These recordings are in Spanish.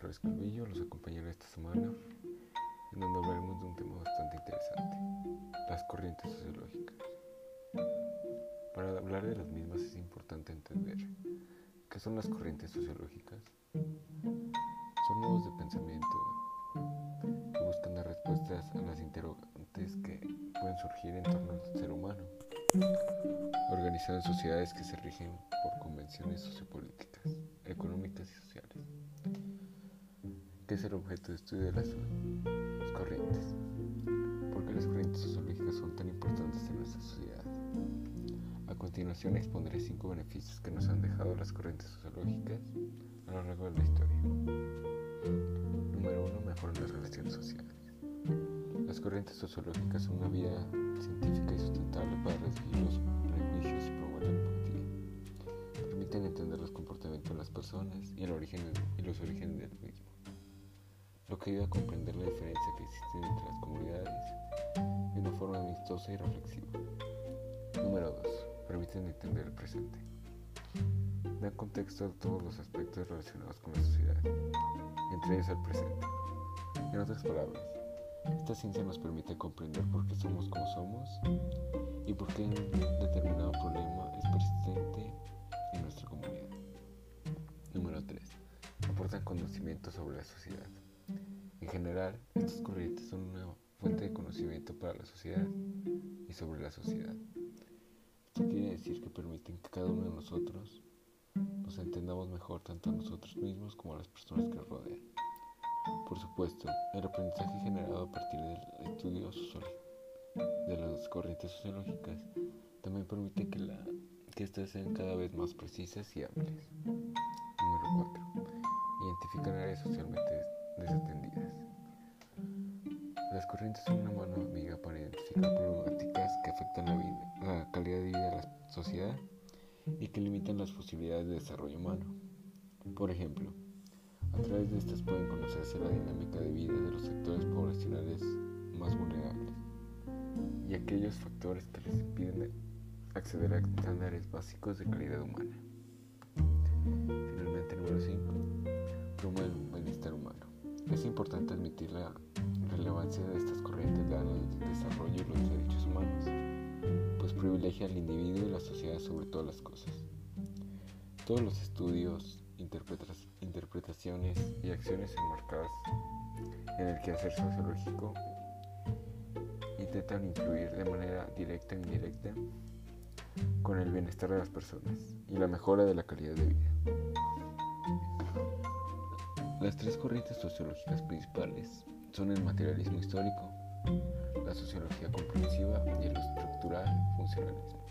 Flores Calvillo, los acompañaré esta semana en donde hablaremos de un tema bastante interesante, las corrientes sociológicas. Para hablar de las mismas es importante entender qué son las corrientes sociológicas. Son modos de pensamiento que buscan dar respuestas a las interrogantes que pueden surgir en torno al ser humano, organizado en sociedades que se rigen por convenciones sociopolíticas, económicas y sociales. ¿Qué es el objeto de estudio de las, corrientes? ¿Por qué las corrientes sociológicas son tan importantes en nuestra sociedad? A continuación expondré cinco beneficios que nos han dejado las corrientes sociológicas a lo largo de la historia. Número uno, mejoran las relaciones sociales. Las corrientes sociológicas son una vía científica y sustentable para recibir los prejuicios y promover la empatía. Permiten entender los comportamientos de las personas y, y los orígenes del mismo lo que ayuda a comprender la diferencia que existe entre las comunidades de una forma amistosa y reflexiva. Número 2. Permiten entender el presente. Dan contexto a todos los aspectos relacionados con la sociedad, entre ellos el presente. En otras palabras, esta ciencia nos permite comprender por qué somos como somos y por qué un determinado problema es persistente en nuestra comunidad. Número 3. Aportan conocimiento sobre la sociedad. En general, estas corrientes son una fuente de conocimiento para la sociedad y sobre la sociedad. Esto quiere decir que permiten que cada uno de nosotros nos entendamos mejor tanto a nosotros mismos como a las personas que nos rodean. Por supuesto, el aprendizaje generado a partir del estudio de las corrientes sociológicas también permite que, la, que estas sean cada vez más precisas y amplias. Número 4. Identificar áreas socialmente desatendidas. Las corrientes son una mano amiga para identificar problemáticas que afectan la, vida, la calidad de vida de la sociedad y que limitan las posibilidades de desarrollo humano. Por ejemplo, a través de estas pueden conocerse la dinámica de vida de los sectores poblacionales más vulnerables y aquellos factores que les impiden acceder a estándares básicos de calidad humana. Importante admitir la relevancia de estas corrientes en el desarrollo de los derechos humanos, pues privilegia al individuo y la sociedad sobre todas las cosas. Todos los estudios, interpretaciones y acciones enmarcadas en el quehacer sociológico intentan influir de manera directa e indirecta con el bienestar de las personas y la mejora de la calidad de vida. Las tres corrientes sociológicas principales son el materialismo histórico, la sociología comprensiva y el estructural funcionalismo.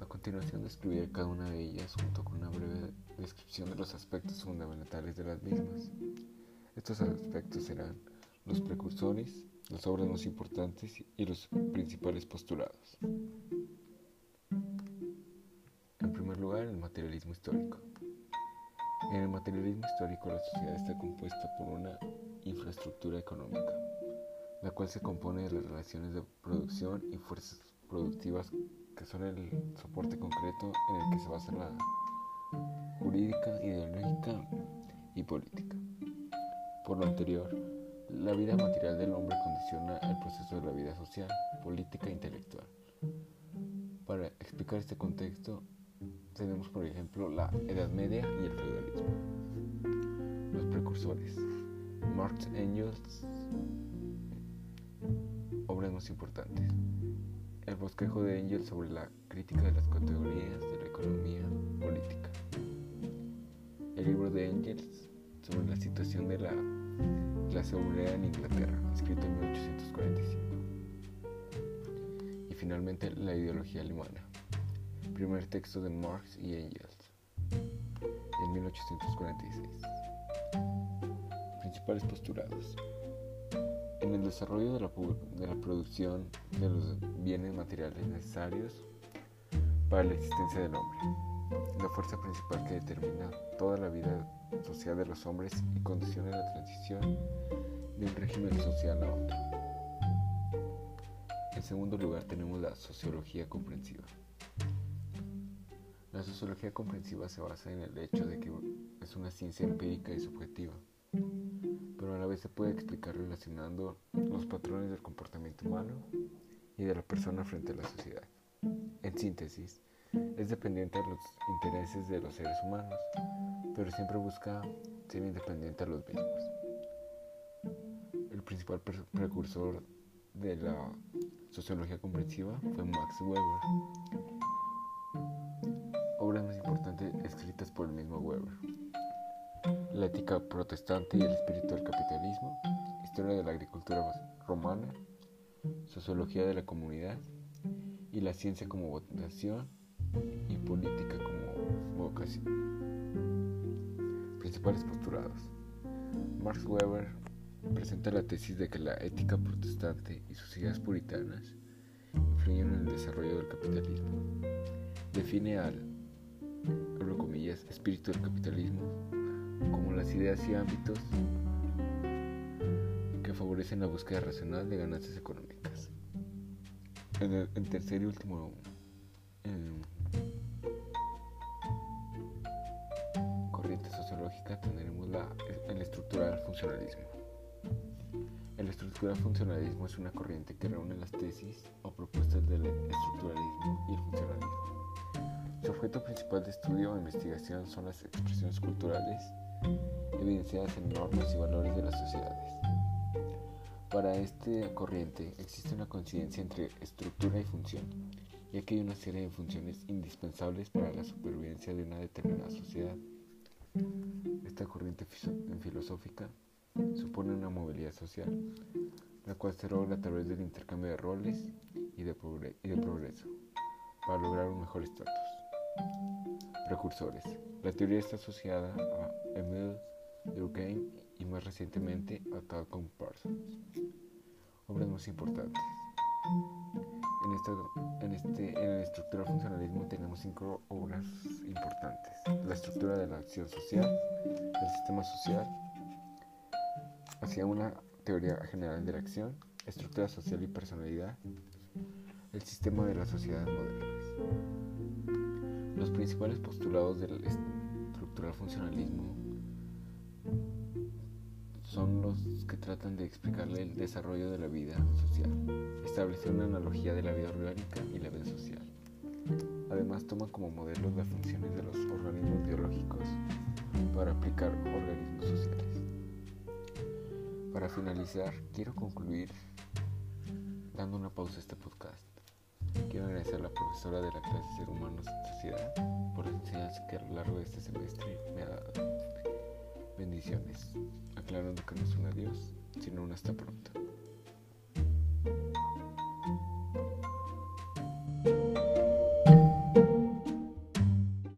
A continuación describiré cada una de ellas junto con una breve descripción de los aspectos fundamentales de las mismas. Estos aspectos serán los precursores, las obras más importantes y los principales postulados. En primer lugar, el materialismo histórico. En el materialismo histórico la sociedad está compuesta por una infraestructura económica, la cual se compone de las relaciones de producción y fuerzas productivas que son el soporte concreto en el que se basa la jurídica, ideológica y política. Por lo anterior, la vida material del hombre condiciona el proceso de la vida social, política e intelectual. Para explicar este contexto, tenemos por ejemplo la Edad Media y el feudalismo. Los precursores. Marx Engels. Obras más importantes. El bosquejo de Engels sobre la crítica de las categorías de la economía política. El libro de Engels sobre la situación de la clase obrera en Inglaterra, escrito en 1845. Y finalmente la ideología alemana primer texto de Marx y Engels, en 1846. Principales postulados. En el desarrollo de la, de la producción de los bienes materiales necesarios para la existencia del hombre, la fuerza principal que determina toda la vida social de los hombres y condiciona la transición de un régimen social a otro. En segundo lugar tenemos la sociología comprensiva. La sociología comprensiva se basa en el hecho de que es una ciencia empírica y subjetiva, pero a la vez se puede explicar relacionando los patrones del comportamiento humano y de la persona frente a la sociedad. En síntesis, es dependiente de los intereses de los seres humanos, pero siempre busca ser independiente a los mismos. El principal precursor de la sociología comprensiva fue Max Weber, importantes escritas por el mismo Weber. La ética protestante y el espíritu del capitalismo, historia de la agricultura romana, sociología de la comunidad y la ciencia como vocación y política como vocación. Principales postulados. Max Weber presenta la tesis de que la ética protestante y sus ideas puritanas influyen en el desarrollo del capitalismo. Define al abro comillas, espíritu del capitalismo, como las ideas y ámbitos que favorecen la búsqueda racional de ganancias económicas. En, el, tercer y último corriente sociológica tendremos la, el estructural funcionalismo. El estructural funcionalismo es una corriente que reúne las tesis o propuestas objeto principal de estudio o investigación son las expresiones culturales evidenciadas en normas y valores de las sociedades. Para esta corriente existe una coincidencia entre estructura y función, ya que hay una serie de funciones indispensables para la supervivencia de una determinada sociedad. Esta corriente filosófica supone una movilidad social, la cual se logra a través del intercambio de roles y de, progreso, para lograr un mejor estatus. Precursores. La teoría está asociada a Emile Durkheim y más recientemente a Malcolm Parsons. Obras más importantes. En, en, este, en el estructura funcionalismo tenemos cinco obras importantes. La estructura de la acción social, el sistema social, hacia una teoría general de la acción, estructura social y personalidad, el sistema de las sociedades modernas. Principales postulados del estructural funcionalismo son los que tratan de explicarle el desarrollo de la vida social, establecer una analogía de la vida orgánica y la vida social. Además toma como modelo las funciones de los organismos biológicos para aplicar organismos sociales. Para finalizar, quiero concluir dando una pausa a este podcast. Quiero agradecer a la profesora de la clase Ser Humanos y Sociedad por la enseñanza que a lo largo de este semestre me ha dado. Bendiciones, aclarando que no es un adiós, sino un hasta pronto.